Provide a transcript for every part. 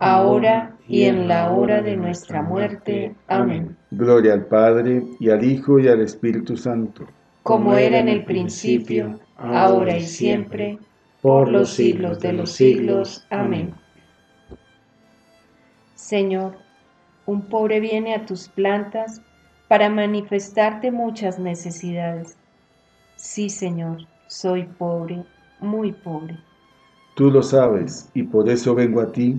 ahora y en la hora de nuestra muerte. Amén. Gloria al Padre, y al Hijo, y al Espíritu Santo. Como era en el principio, ahora y siempre, por los siglos de los siglos. Amén. Señor, un pobre viene a tus plantas para manifestarte muchas necesidades. Sí, Señor, soy pobre, muy pobre. Tú lo sabes, y por eso vengo a ti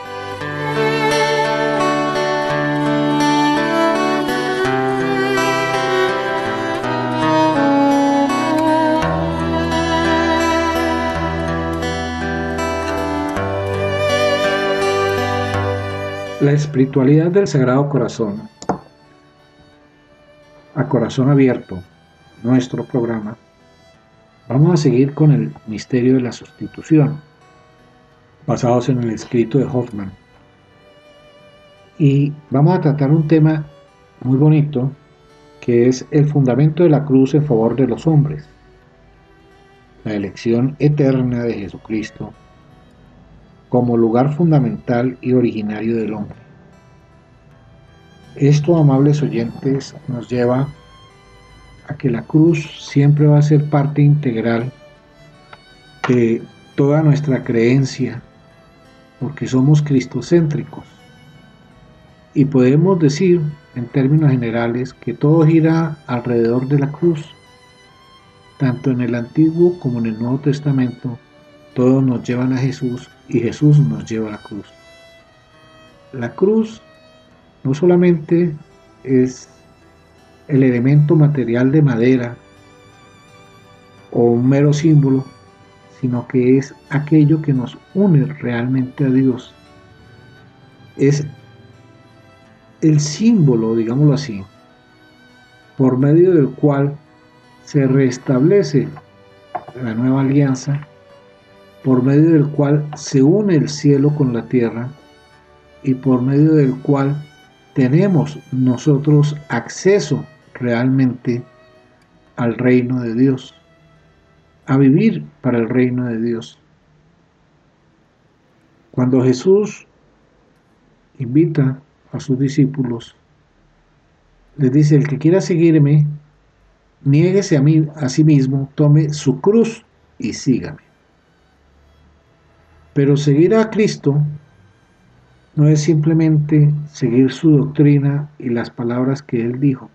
Espiritualidad del Sagrado Corazón, a corazón abierto, nuestro programa, vamos a seguir con el misterio de la sustitución, basados en el escrito de Hoffman. Y vamos a tratar un tema muy bonito, que es el fundamento de la cruz en favor de los hombres, la elección eterna de Jesucristo como lugar fundamental y originario del hombre. Esto, amables oyentes, nos lleva a que la cruz siempre va a ser parte integral de toda nuestra creencia porque somos cristocéntricos. Y podemos decir, en términos generales, que todo gira alrededor de la cruz. Tanto en el Antiguo como en el Nuevo Testamento, todos nos llevan a Jesús y Jesús nos lleva a la cruz. La cruz no solamente es el elemento material de madera o un mero símbolo, sino que es aquello que nos une realmente a Dios. Es el símbolo, digámoslo así, por medio del cual se restablece la nueva alianza, por medio del cual se une el cielo con la tierra y por medio del cual tenemos nosotros acceso realmente al reino de Dios, a vivir para el reino de Dios. Cuando Jesús invita a sus discípulos, les dice, el que quiera seguirme, niéguese a, mí, a sí mismo, tome su cruz y sígame. Pero seguir a Cristo no es simplemente seguir su doctrina y las palabras que Él dijo.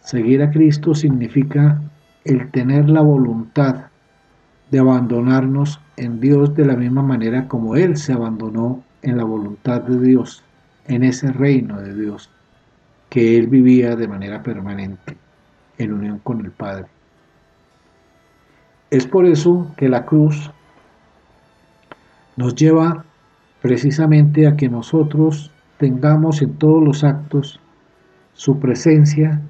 Seguir a Cristo significa el tener la voluntad de abandonarnos en Dios de la misma manera como Él se abandonó en la voluntad de Dios, en ese reino de Dios que Él vivía de manera permanente en unión con el Padre. Es por eso que la cruz nos lleva precisamente a que nosotros tengamos en todos los actos su presencia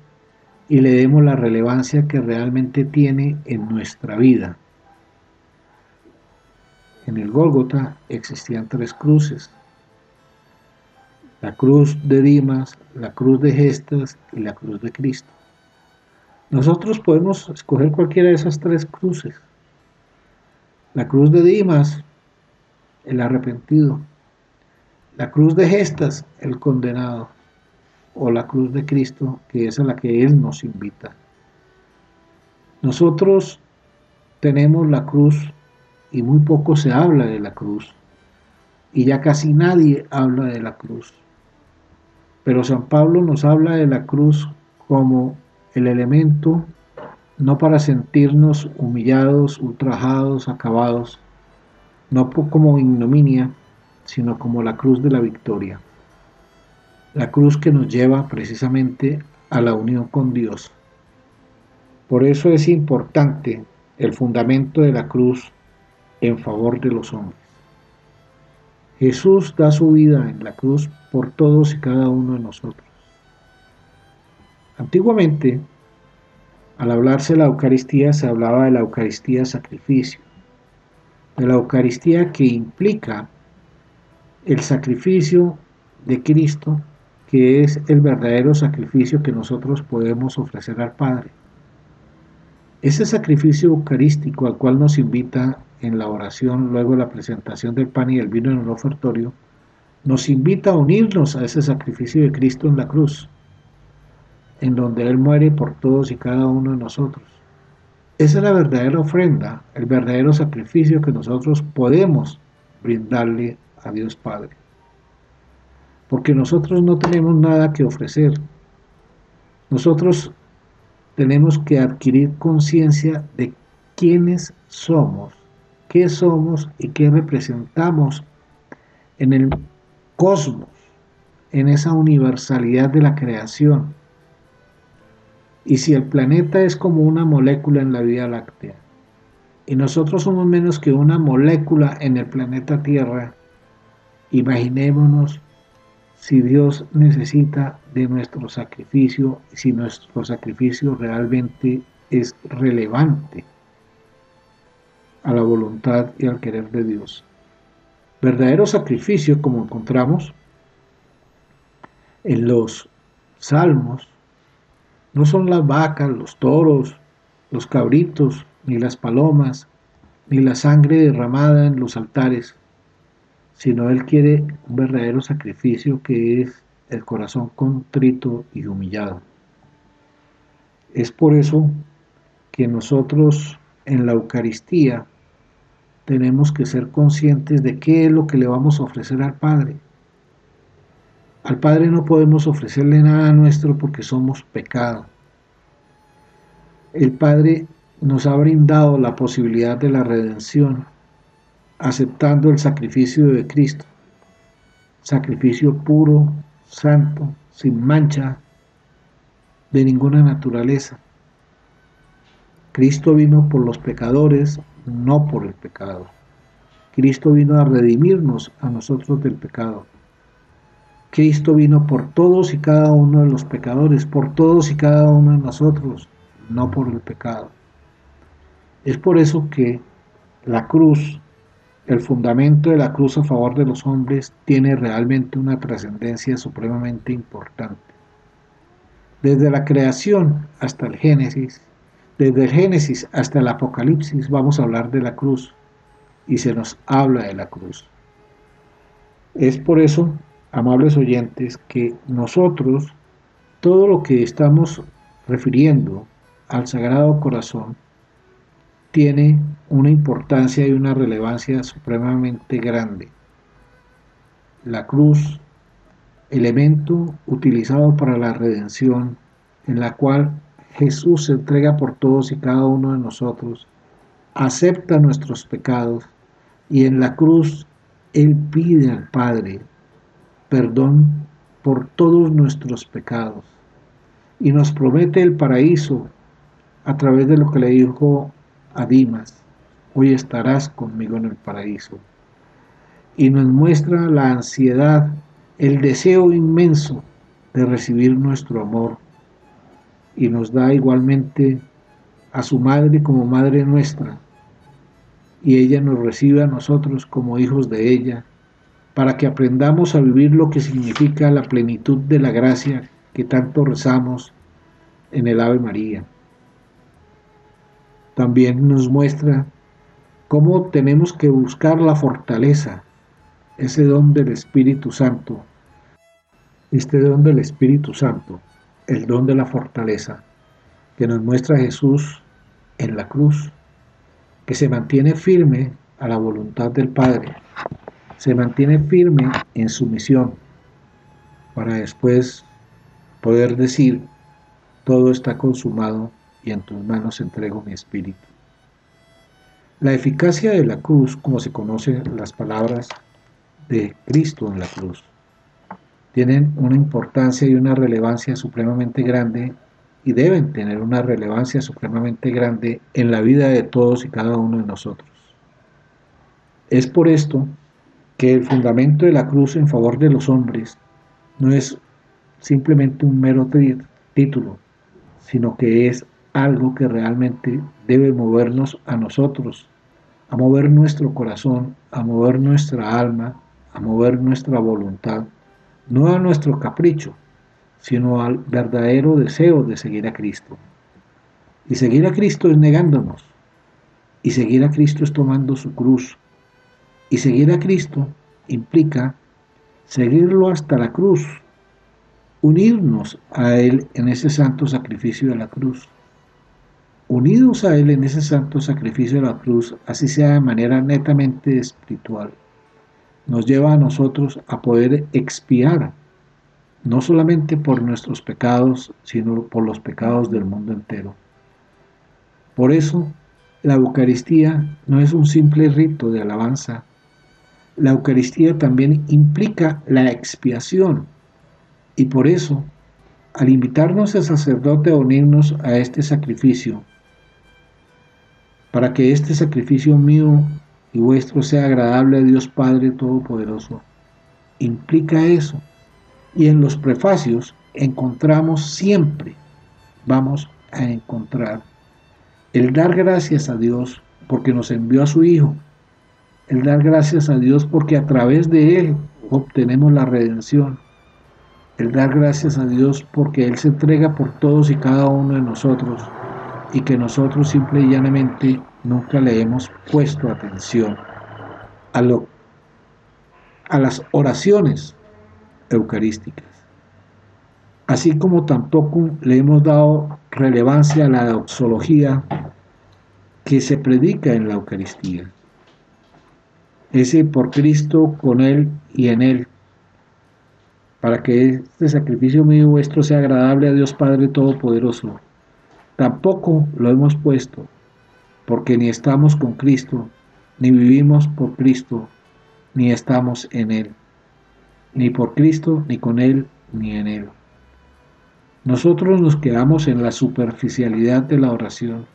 y le demos la relevancia que realmente tiene en nuestra vida. En el Gólgota existían tres cruces. La cruz de Dimas, la cruz de Gestas y la cruz de Cristo. Nosotros podemos escoger cualquiera de esas tres cruces. La cruz de Dimas el arrepentido. La cruz de gestas, el condenado. O la cruz de Cristo, que es a la que Él nos invita. Nosotros tenemos la cruz y muy poco se habla de la cruz. Y ya casi nadie habla de la cruz. Pero San Pablo nos habla de la cruz como el elemento no para sentirnos humillados, ultrajados, acabados, no como ignominia, sino como la cruz de la victoria. La cruz que nos lleva precisamente a la unión con Dios. Por eso es importante el fundamento de la cruz en favor de los hombres. Jesús da su vida en la cruz por todos y cada uno de nosotros. Antiguamente, al hablarse de la Eucaristía, se hablaba de la Eucaristía sacrificio de la Eucaristía que implica el sacrificio de Cristo, que es el verdadero sacrificio que nosotros podemos ofrecer al Padre. Ese sacrificio eucarístico al cual nos invita en la oración, luego la presentación del pan y el vino en el ofertorio, nos invita a unirnos a ese sacrificio de Cristo en la cruz, en donde Él muere por todos y cada uno de nosotros. Esa es la verdadera ofrenda, el verdadero sacrificio que nosotros podemos brindarle a Dios Padre. Porque nosotros no tenemos nada que ofrecer. Nosotros tenemos que adquirir conciencia de quiénes somos, qué somos y qué representamos en el cosmos, en esa universalidad de la creación y si el planeta es como una molécula en la Vía Láctea, y nosotros somos menos que una molécula en el planeta Tierra, imaginémonos si Dios necesita de nuestro sacrificio, si nuestro sacrificio realmente es relevante a la voluntad y al querer de Dios. Verdadero sacrificio, como encontramos en los salmos, no son las vacas, los toros, los cabritos, ni las palomas, ni la sangre derramada en los altares, sino Él quiere un verdadero sacrificio que es el corazón contrito y humillado. Es por eso que nosotros en la Eucaristía tenemos que ser conscientes de qué es lo que le vamos a ofrecer al Padre. Al Padre no podemos ofrecerle nada nuestro porque somos pecado. El Padre nos ha brindado la posibilidad de la redención aceptando el sacrificio de Cristo, sacrificio puro, santo, sin mancha, de ninguna naturaleza. Cristo vino por los pecadores, no por el pecado. Cristo vino a redimirnos a nosotros del pecado. Cristo vino por todos y cada uno de los pecadores, por todos y cada uno de nosotros, no por el pecado. Es por eso que la cruz, el fundamento de la cruz a favor de los hombres, tiene realmente una trascendencia supremamente importante. Desde la creación hasta el Génesis, desde el Génesis hasta el Apocalipsis vamos a hablar de la cruz y se nos habla de la cruz. Es por eso amables oyentes, que nosotros, todo lo que estamos refiriendo al Sagrado Corazón, tiene una importancia y una relevancia supremamente grande. La cruz, elemento utilizado para la redención, en la cual Jesús se entrega por todos y cada uno de nosotros, acepta nuestros pecados y en la cruz Él pide al Padre perdón por todos nuestros pecados. Y nos promete el paraíso a través de lo que le dijo a Dimas, hoy estarás conmigo en el paraíso. Y nos muestra la ansiedad, el deseo inmenso de recibir nuestro amor. Y nos da igualmente a su madre como madre nuestra. Y ella nos recibe a nosotros como hijos de ella para que aprendamos a vivir lo que significa la plenitud de la gracia que tanto rezamos en el Ave María. También nos muestra cómo tenemos que buscar la fortaleza, ese don del Espíritu Santo, este don del Espíritu Santo, el don de la fortaleza, que nos muestra Jesús en la cruz, que se mantiene firme a la voluntad del Padre se mantiene firme en su misión para después poder decir, todo está consumado y en tus manos entrego mi espíritu. La eficacia de la cruz, como se conocen las palabras de Cristo en la cruz, tienen una importancia y una relevancia supremamente grande y deben tener una relevancia supremamente grande en la vida de todos y cada uno de nosotros. Es por esto que el fundamento de la cruz en favor de los hombres no es simplemente un mero título, sino que es algo que realmente debe movernos a nosotros, a mover nuestro corazón, a mover nuestra alma, a mover nuestra voluntad, no a nuestro capricho, sino al verdadero deseo de seguir a Cristo. Y seguir a Cristo es negándonos, y seguir a Cristo es tomando su cruz, y seguir a Cristo implica seguirlo hasta la cruz, unirnos a Él en ese santo sacrificio de la cruz. Unidos a Él en ese santo sacrificio de la cruz, así sea de manera netamente espiritual, nos lleva a nosotros a poder expiar, no solamente por nuestros pecados, sino por los pecados del mundo entero. Por eso, la Eucaristía no es un simple rito de alabanza, la Eucaristía también implica la expiación. Y por eso, al invitarnos el sacerdote a unirnos a este sacrificio, para que este sacrificio mío y vuestro sea agradable a Dios Padre Todopoderoso, implica eso. Y en los prefacios encontramos siempre, vamos a encontrar, el dar gracias a Dios porque nos envió a su Hijo el dar gracias a Dios porque a través de Él obtenemos la redención, el dar gracias a Dios porque Él se entrega por todos y cada uno de nosotros y que nosotros simple y llanamente nunca le hemos puesto atención a, lo, a las oraciones eucarísticas. Así como tampoco le hemos dado relevancia a la doxología que se predica en la Eucaristía. Ese por Cristo, con Él y en Él, para que este sacrificio mío vuestro sea agradable a Dios Padre Todopoderoso. Tampoco lo hemos puesto, porque ni estamos con Cristo, ni vivimos por Cristo, ni estamos en Él, ni por Cristo, ni con Él, ni en Él. Nosotros nos quedamos en la superficialidad de la oración.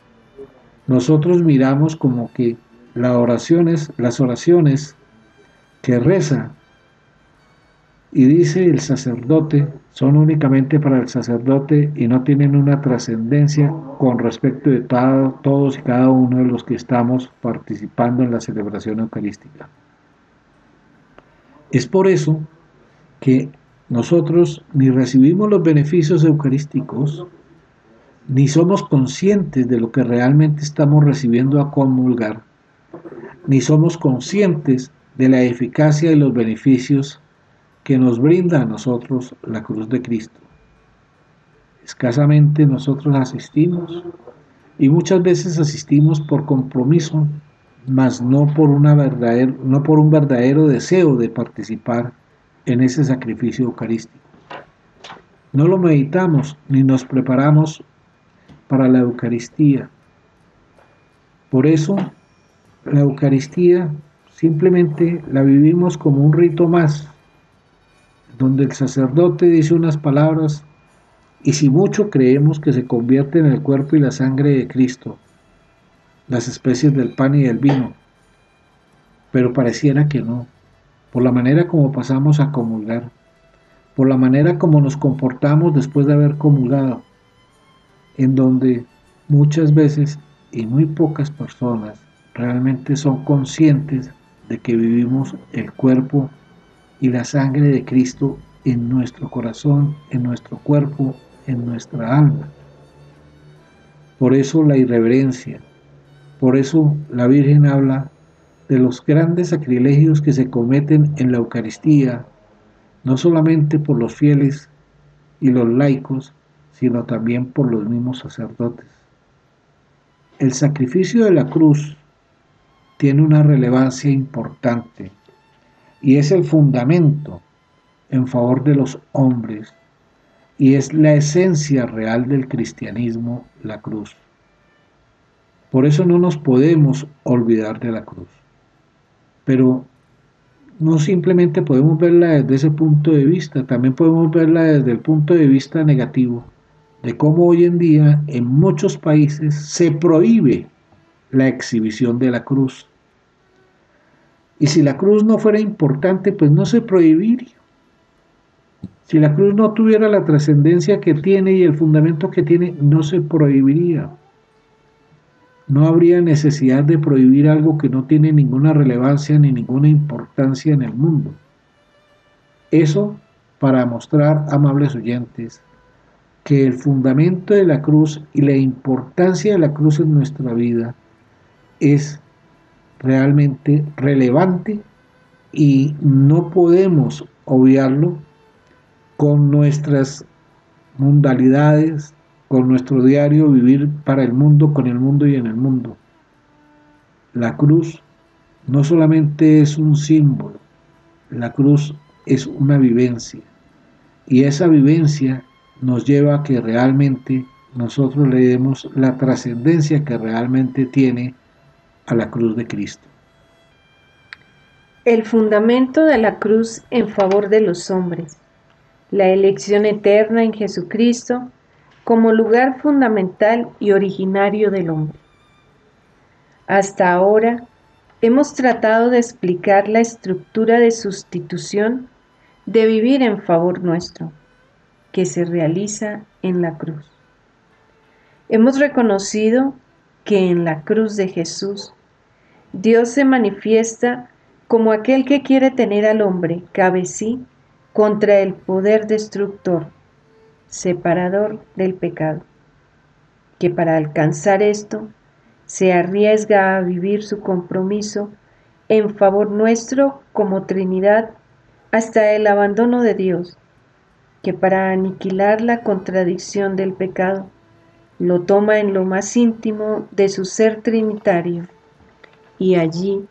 Nosotros miramos como que las oraciones, las oraciones que reza y dice el sacerdote son únicamente para el sacerdote y no tienen una trascendencia con respecto de todos y cada uno de los que estamos participando en la celebración eucarística. Es por eso que nosotros ni recibimos los beneficios eucarísticos, ni somos conscientes de lo que realmente estamos recibiendo a comulgar, ni somos conscientes de la eficacia y los beneficios que nos brinda a nosotros la cruz de Cristo. Escasamente nosotros asistimos y muchas veces asistimos por compromiso, mas no por, una no por un verdadero deseo de participar en ese sacrificio eucarístico. No lo meditamos ni nos preparamos para la Eucaristía. Por eso, la Eucaristía simplemente la vivimos como un rito más, donde el sacerdote dice unas palabras y si mucho creemos que se convierte en el cuerpo y la sangre de Cristo, las especies del pan y del vino, pero pareciera que no por la manera como pasamos a comulgar, por la manera como nos comportamos después de haber comulgado, en donde muchas veces y muy pocas personas realmente son conscientes de que vivimos el cuerpo y la sangre de Cristo en nuestro corazón, en nuestro cuerpo, en nuestra alma. Por eso la irreverencia, por eso la Virgen habla de los grandes sacrilegios que se cometen en la Eucaristía, no solamente por los fieles y los laicos, sino también por los mismos sacerdotes. El sacrificio de la cruz tiene una relevancia importante y es el fundamento en favor de los hombres y es la esencia real del cristianismo, la cruz. Por eso no nos podemos olvidar de la cruz pero no simplemente podemos verla desde ese punto de vista, también podemos verla desde el punto de vista negativo, de cómo hoy en día en muchos países se prohíbe la exhibición de la cruz. Y si la cruz no fuera importante, pues no se prohibiría. Si la cruz no tuviera la trascendencia que tiene y el fundamento que tiene, no se prohibiría. No habría necesidad de prohibir algo que no tiene ninguna relevancia ni ninguna importancia en el mundo. Eso para mostrar, amables oyentes, que el fundamento de la cruz y la importancia de la cruz en nuestra vida es realmente relevante y no podemos obviarlo con nuestras mundalidades, con nuestro diario vivir para el mundo, con el mundo y en el mundo. La cruz no solamente es un símbolo, la cruz es una vivencia. Y esa vivencia nos lleva a que realmente nosotros le demos la trascendencia que realmente tiene a la cruz de Cristo. El fundamento de la cruz en favor de los hombres, la elección eterna en Jesucristo como lugar fundamental y originario del hombre. Hasta ahora hemos tratado de explicar la estructura de sustitución de vivir en favor nuestro, que se realiza en la cruz. Hemos reconocido que en la cruz de Jesús Dios se manifiesta como aquel que quiere tener al hombre, cabe sí, contra el poder destructor separador del pecado, que para alcanzar esto se arriesga a vivir su compromiso en favor nuestro como Trinidad hasta el abandono de Dios, que para aniquilar la contradicción del pecado lo toma en lo más íntimo de su ser trinitario y allí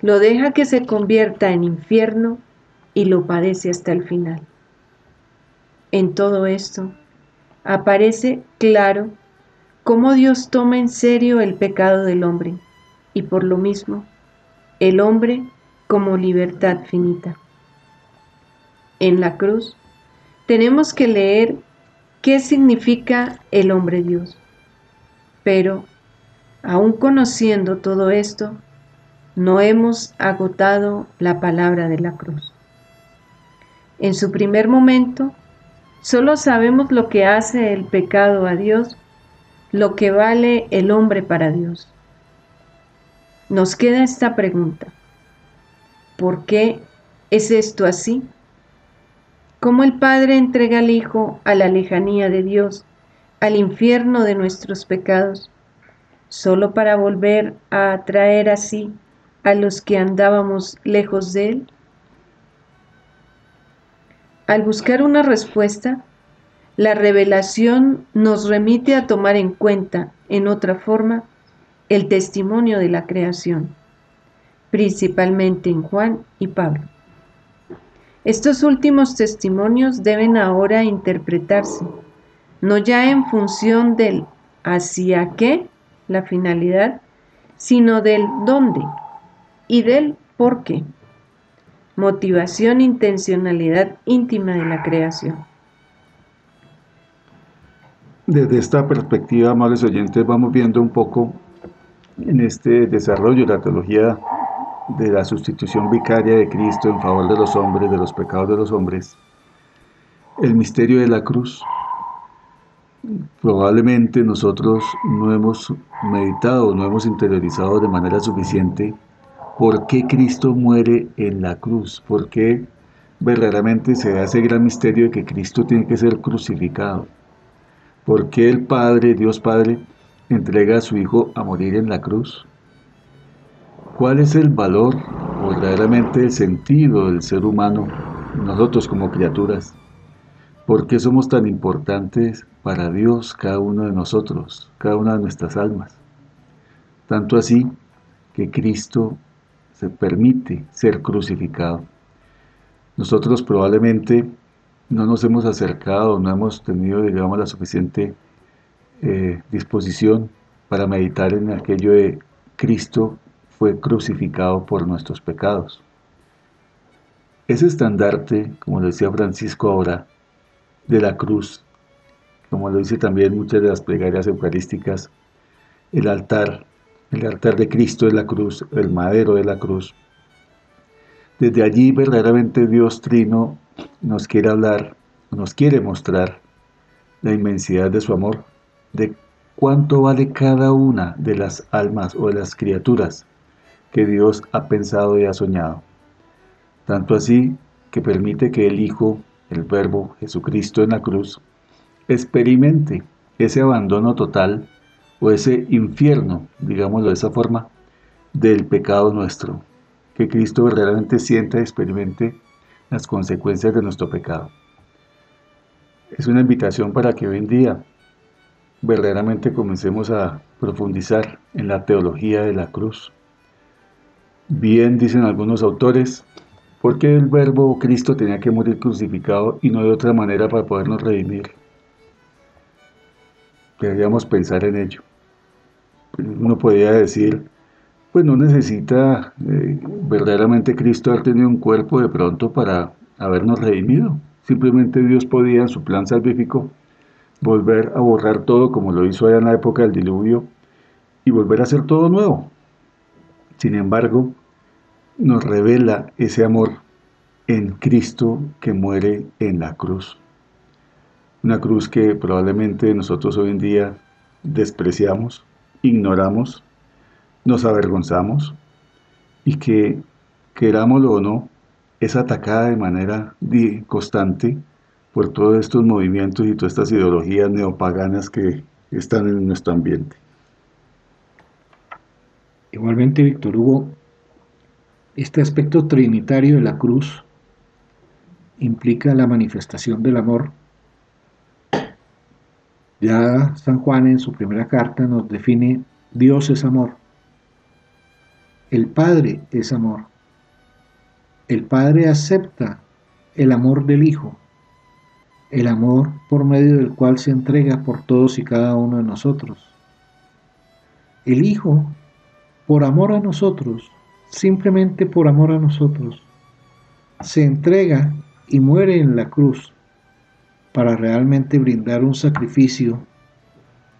lo deja que se convierta en infierno y lo padece hasta el final. En todo esto aparece claro cómo Dios toma en serio el pecado del hombre y por lo mismo el hombre como libertad finita. En la cruz tenemos que leer qué significa el hombre Dios. Pero, aun conociendo todo esto, no hemos agotado la palabra de la cruz. En su primer momento, solo sabemos lo que hace el pecado a Dios, lo que vale el hombre para Dios. Nos queda esta pregunta. ¿Por qué es esto así? ¿Cómo el Padre entrega al Hijo a la lejanía de Dios, al infierno de nuestros pecados, solo para volver a atraer así a los que andábamos lejos de Él? Al buscar una respuesta, la revelación nos remite a tomar en cuenta, en otra forma, el testimonio de la creación, principalmente en Juan y Pablo. Estos últimos testimonios deben ahora interpretarse, no ya en función del hacia qué, la finalidad, sino del dónde y del por qué. Motivación, intencionalidad íntima de la creación. Desde esta perspectiva, amables oyentes, vamos viendo un poco en este desarrollo de la teología de la sustitución vicaria de Cristo en favor de los hombres, de los pecados de los hombres, el misterio de la cruz. Probablemente nosotros no hemos meditado, no hemos interiorizado de manera suficiente por qué Cristo muere en la cruz, por qué verdaderamente se hace gran misterio de que Cristo tiene que ser crucificado, por qué el Padre, Dios Padre, entrega a su Hijo a morir en la cruz. ¿Cuál es el valor verdaderamente el sentido del ser humano, nosotros como criaturas? ¿Por qué somos tan importantes para Dios cada uno de nosotros, cada una de nuestras almas? Tanto así que Cristo se permite ser crucificado. Nosotros probablemente no nos hemos acercado, no hemos tenido, digamos, la suficiente eh, disposición para meditar en aquello de Cristo fue crucificado por nuestros pecados. Ese estandarte, como lo decía Francisco ahora, de la cruz, como lo dice también muchas de las plegarias eucarísticas, el altar, el altar de Cristo es la cruz, el madero de la cruz. Desde allí verdaderamente Dios Trino nos quiere hablar, nos quiere mostrar la inmensidad de su amor, de cuánto vale cada una de las almas o de las criaturas que Dios ha pensado y ha soñado. Tanto así que permite que el Hijo, el Verbo Jesucristo en la cruz, experimente ese abandono total o ese infierno, digámoslo de esa forma, del pecado nuestro, que Cristo verdaderamente sienta y experimente las consecuencias de nuestro pecado. Es una invitación para que hoy en día verdaderamente comencemos a profundizar en la teología de la cruz. Bien dicen algunos autores, porque el verbo Cristo tenía que morir crucificado y no de otra manera para podernos redimir. Deberíamos pensar en ello. Uno podría decir, pues no necesita eh, verdaderamente Cristo haber tenido un cuerpo de pronto para habernos redimido. Simplemente Dios podía en su plan salvífico volver a borrar todo como lo hizo allá en la época del diluvio y volver a hacer todo nuevo. Sin embargo, nos revela ese amor en Cristo que muere en la cruz. Una cruz que probablemente nosotros hoy en día despreciamos, ignoramos, nos avergonzamos y que, querámoslo o no, es atacada de manera constante por todos estos movimientos y todas estas ideologías neopaganas que están en nuestro ambiente. Igualmente, Víctor Hugo, este aspecto trinitario de la cruz implica la manifestación del amor. Ya San Juan en su primera carta nos define Dios es amor. El Padre es amor. El Padre acepta el amor del Hijo, el amor por medio del cual se entrega por todos y cada uno de nosotros. El Hijo, por amor a nosotros, simplemente por amor a nosotros, se entrega y muere en la cruz para realmente brindar un sacrificio,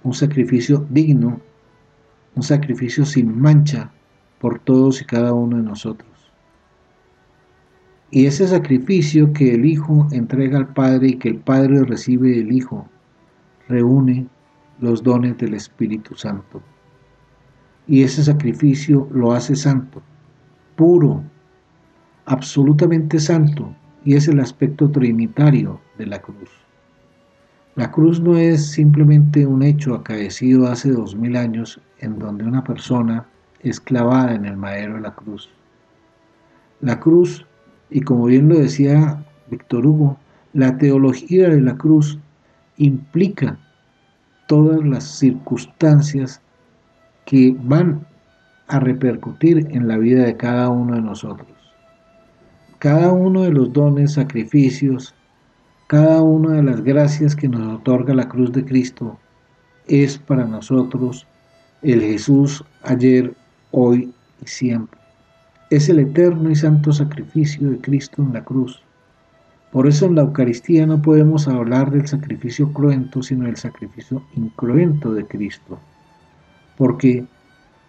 un sacrificio digno, un sacrificio sin mancha por todos y cada uno de nosotros. Y ese sacrificio que el Hijo entrega al Padre y que el Padre recibe del Hijo, reúne los dones del Espíritu Santo. Y ese sacrificio lo hace santo, puro, absolutamente santo, y es el aspecto trinitario de la cruz. La cruz no es simplemente un hecho acaecido hace dos mil años en donde una persona es clavada en el madero de la cruz. La cruz, y como bien lo decía Víctor Hugo, la teología de la cruz implica todas las circunstancias que van a repercutir en la vida de cada uno de nosotros. Cada uno de los dones, sacrificios, cada una de las gracias que nos otorga la cruz de Cristo es para nosotros el Jesús ayer, hoy y siempre. Es el eterno y santo sacrificio de Cristo en la cruz. Por eso en la Eucaristía no podemos hablar del sacrificio cruento, sino del sacrificio incruento de Cristo. Porque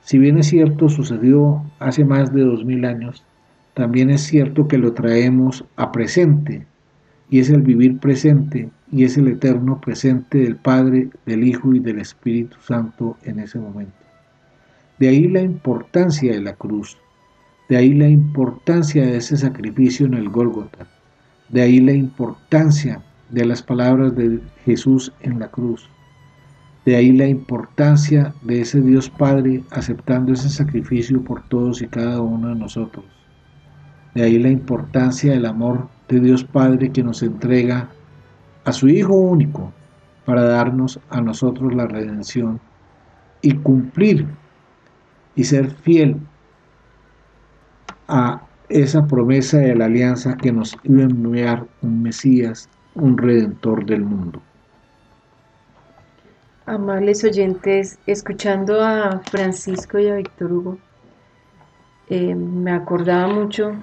si bien es cierto sucedió hace más de dos mil años, también es cierto que lo traemos a presente y es el vivir presente y es el eterno presente del Padre, del Hijo y del Espíritu Santo en ese momento. De ahí la importancia de la cruz, de ahí la importancia de ese sacrificio en el Gólgota, de ahí la importancia de las palabras de Jesús en la cruz, de ahí la importancia de ese Dios Padre aceptando ese sacrificio por todos y cada uno de nosotros. De ahí la importancia del amor de Dios Padre que nos entrega a su Hijo único para darnos a nosotros la redención y cumplir y ser fiel a esa promesa de la alianza que nos iba a enviar un Mesías, un Redentor del mundo. Amables oyentes, escuchando a Francisco y a Víctor Hugo, eh, me acordaba mucho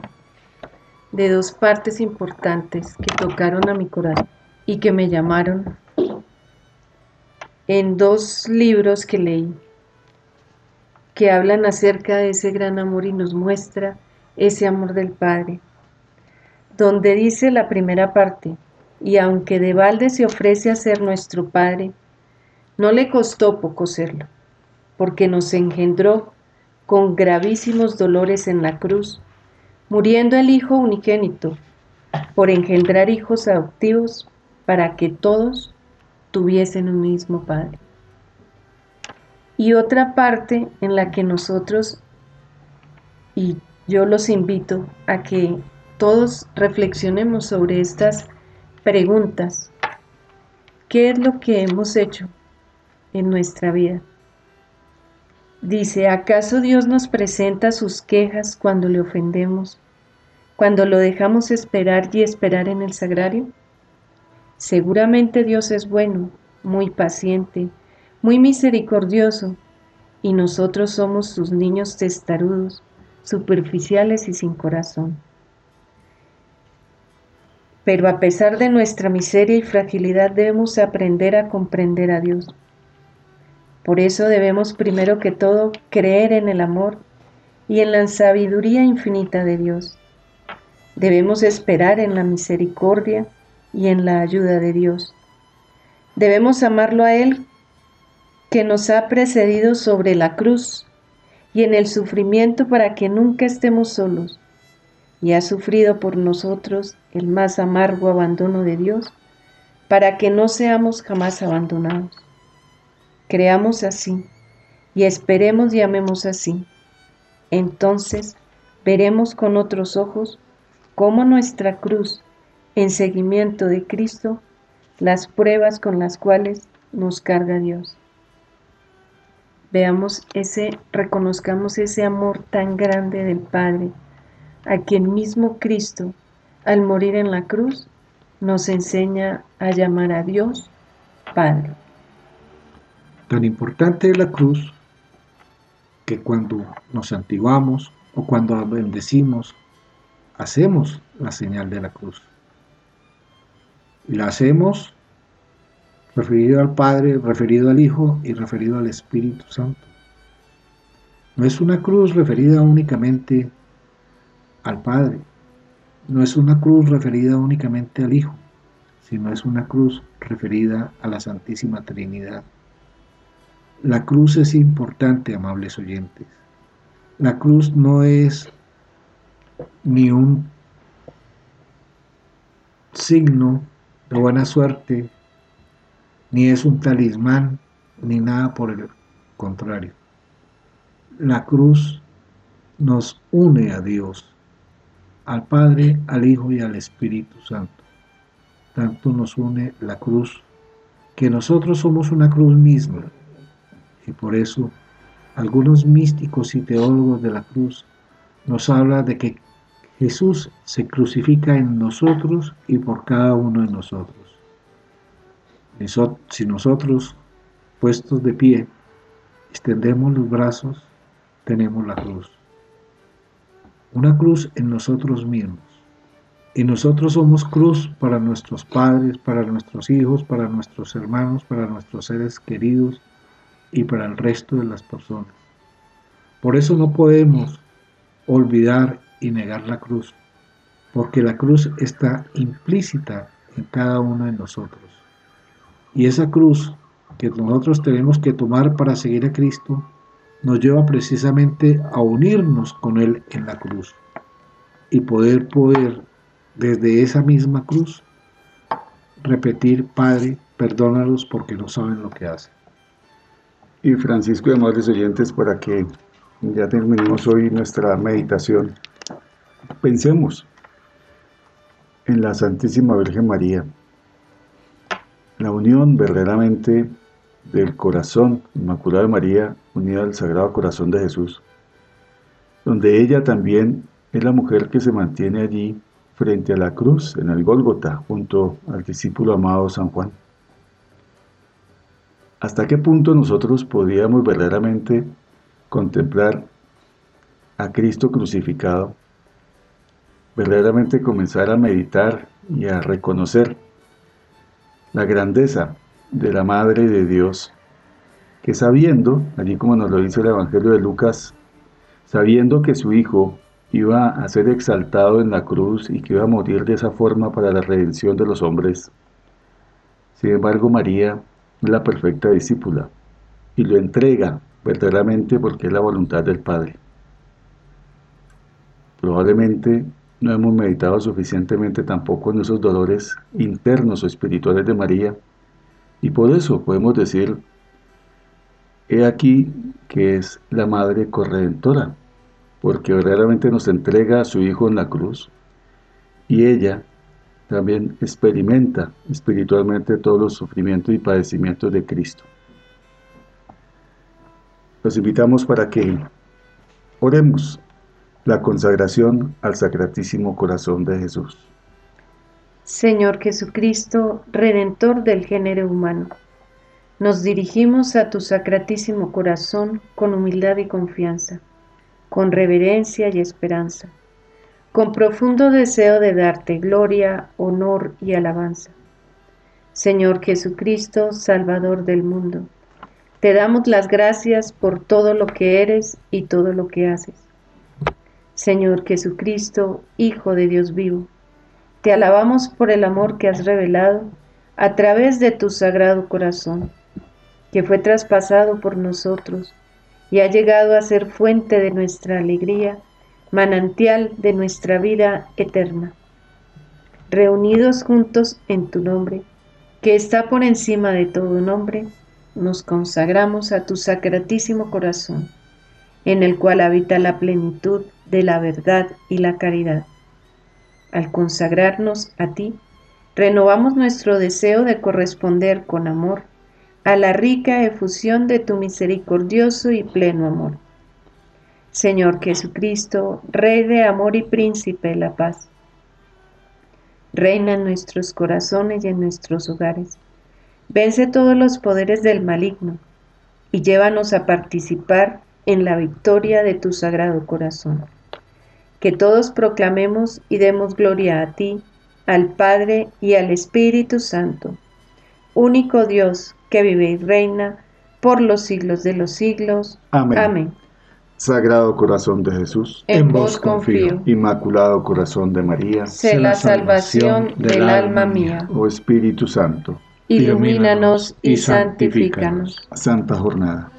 de dos partes importantes que tocaron a mi corazón y que me llamaron en dos libros que leí, que hablan acerca de ese gran amor y nos muestra ese amor del Padre, donde dice la primera parte, y aunque de balde se ofrece a ser nuestro Padre, no le costó poco serlo, porque nos engendró con gravísimos dolores en la cruz muriendo el Hijo unigénito, por engendrar hijos adoptivos para que todos tuviesen un mismo Padre. Y otra parte en la que nosotros, y yo los invito a que todos reflexionemos sobre estas preguntas. ¿Qué es lo que hemos hecho en nuestra vida? Dice, ¿acaso Dios nos presenta sus quejas cuando le ofendemos, cuando lo dejamos esperar y esperar en el sagrario? Seguramente Dios es bueno, muy paciente, muy misericordioso, y nosotros somos sus niños testarudos, superficiales y sin corazón. Pero a pesar de nuestra miseria y fragilidad debemos aprender a comprender a Dios por eso debemos primero que todo creer en el amor y en la sabiduría infinita de Dios. Debemos esperar en la misericordia y en la ayuda de Dios. Debemos amarlo a Él que nos ha precedido sobre la cruz y en el sufrimiento para que nunca estemos solos y ha sufrido por nosotros el más amargo abandono de Dios para que no seamos jamás abandonados. Creamos así y esperemos y amemos así. Entonces veremos con otros ojos cómo nuestra cruz, en seguimiento de Cristo, las pruebas con las cuales nos carga Dios. veamos ese, reconozcamos ese amor tan grande del Padre, a quien mismo Cristo, al morir en la cruz, nos enseña a llamar a Dios Padre. Tan importante es la cruz que cuando nos santiguamos o cuando bendecimos, hacemos la señal de la cruz. Y la hacemos referido al Padre, referido al Hijo y referido al Espíritu Santo. No es una cruz referida únicamente al Padre, no es una cruz referida únicamente al Hijo, sino es una cruz referida a la Santísima Trinidad. La cruz es importante, amables oyentes. La cruz no es ni un signo de buena suerte, ni es un talismán, ni nada por el contrario. La cruz nos une a Dios, al Padre, al Hijo y al Espíritu Santo. Tanto nos une la cruz que nosotros somos una cruz misma. Y por eso algunos místicos y teólogos de la cruz nos hablan de que Jesús se crucifica en nosotros y por cada uno de nosotros. Si nosotros, puestos de pie, extendemos los brazos, tenemos la cruz. Una cruz en nosotros mismos. Y nosotros somos cruz para nuestros padres, para nuestros hijos, para nuestros hermanos, para nuestros seres queridos y para el resto de las personas. Por eso no podemos olvidar y negar la cruz, porque la cruz está implícita en cada uno de nosotros. Y esa cruz que nosotros tenemos que tomar para seguir a Cristo nos lleva precisamente a unirnos con Él en la cruz y poder poder desde esa misma cruz repetir, Padre, perdónalos porque no saben lo que hacen. Y Francisco y amables oyentes, para que ya terminemos hoy nuestra meditación, Pensemos en la Santísima Virgen María, la unión verdaderamente del corazón inmaculado de María unida al Sagrado Corazón de Jesús, donde ella también es la mujer que se mantiene allí frente a la cruz en el Gólgota junto al discípulo amado San Juan. ¿Hasta qué punto nosotros podíamos verdaderamente contemplar a Cristo crucificado verdaderamente comenzar a meditar y a reconocer la grandeza de la Madre de Dios, que sabiendo, allí como nos lo dice el Evangelio de Lucas, sabiendo que su Hijo iba a ser exaltado en la cruz y que iba a morir de esa forma para la redención de los hombres, sin embargo María la perfecta discípula y lo entrega verdaderamente porque es la voluntad del Padre. Probablemente no hemos meditado suficientemente tampoco en esos dolores internos o espirituales de María. Y por eso podemos decir, he aquí que es la Madre Corredentora, porque verdaderamente nos entrega a su Hijo en la cruz y ella también experimenta espiritualmente todos los sufrimientos y padecimientos de Cristo. Los invitamos para que oremos la consagración al Sacratísimo Corazón de Jesús. Señor Jesucristo, Redentor del género humano, nos dirigimos a tu Sacratísimo Corazón con humildad y confianza, con reverencia y esperanza, con profundo deseo de darte gloria, honor y alabanza. Señor Jesucristo, Salvador del mundo, te damos las gracias por todo lo que eres y todo lo que haces Señor Jesucristo, Hijo de Dios vivo, te alabamos por el amor que has revelado a través de tu sagrado corazón, que fue traspasado por nosotros y ha llegado a ser fuente de nuestra alegría, manantial de nuestra vida eterna. Reunidos juntos en tu nombre, que está por encima de todo nombre, nos consagramos a tu sacratísimo corazón, en el cual habita la plenitud de la verdad y la caridad. Al consagrarnos a ti, renovamos nuestro deseo de corresponder con amor a la rica efusión de tu misericordioso y pleno amor. Señor Jesucristo, Rey de amor y Príncipe de la paz. Reina en nuestros corazones y en nuestros hogares. Vence todos los poderes del maligno y llévanos a participar en la victoria de tu sagrado corazón. Que todos proclamemos y demos gloria a ti, al Padre y al Espíritu Santo, único Dios que vive y reina por los siglos de los siglos. Amén. Sagrado corazón de Jesús, en vos confío. Inmaculado corazón de María, sé la salvación del alma mía. Oh Espíritu Santo, ilumínanos y santifícanos. Santa jornada.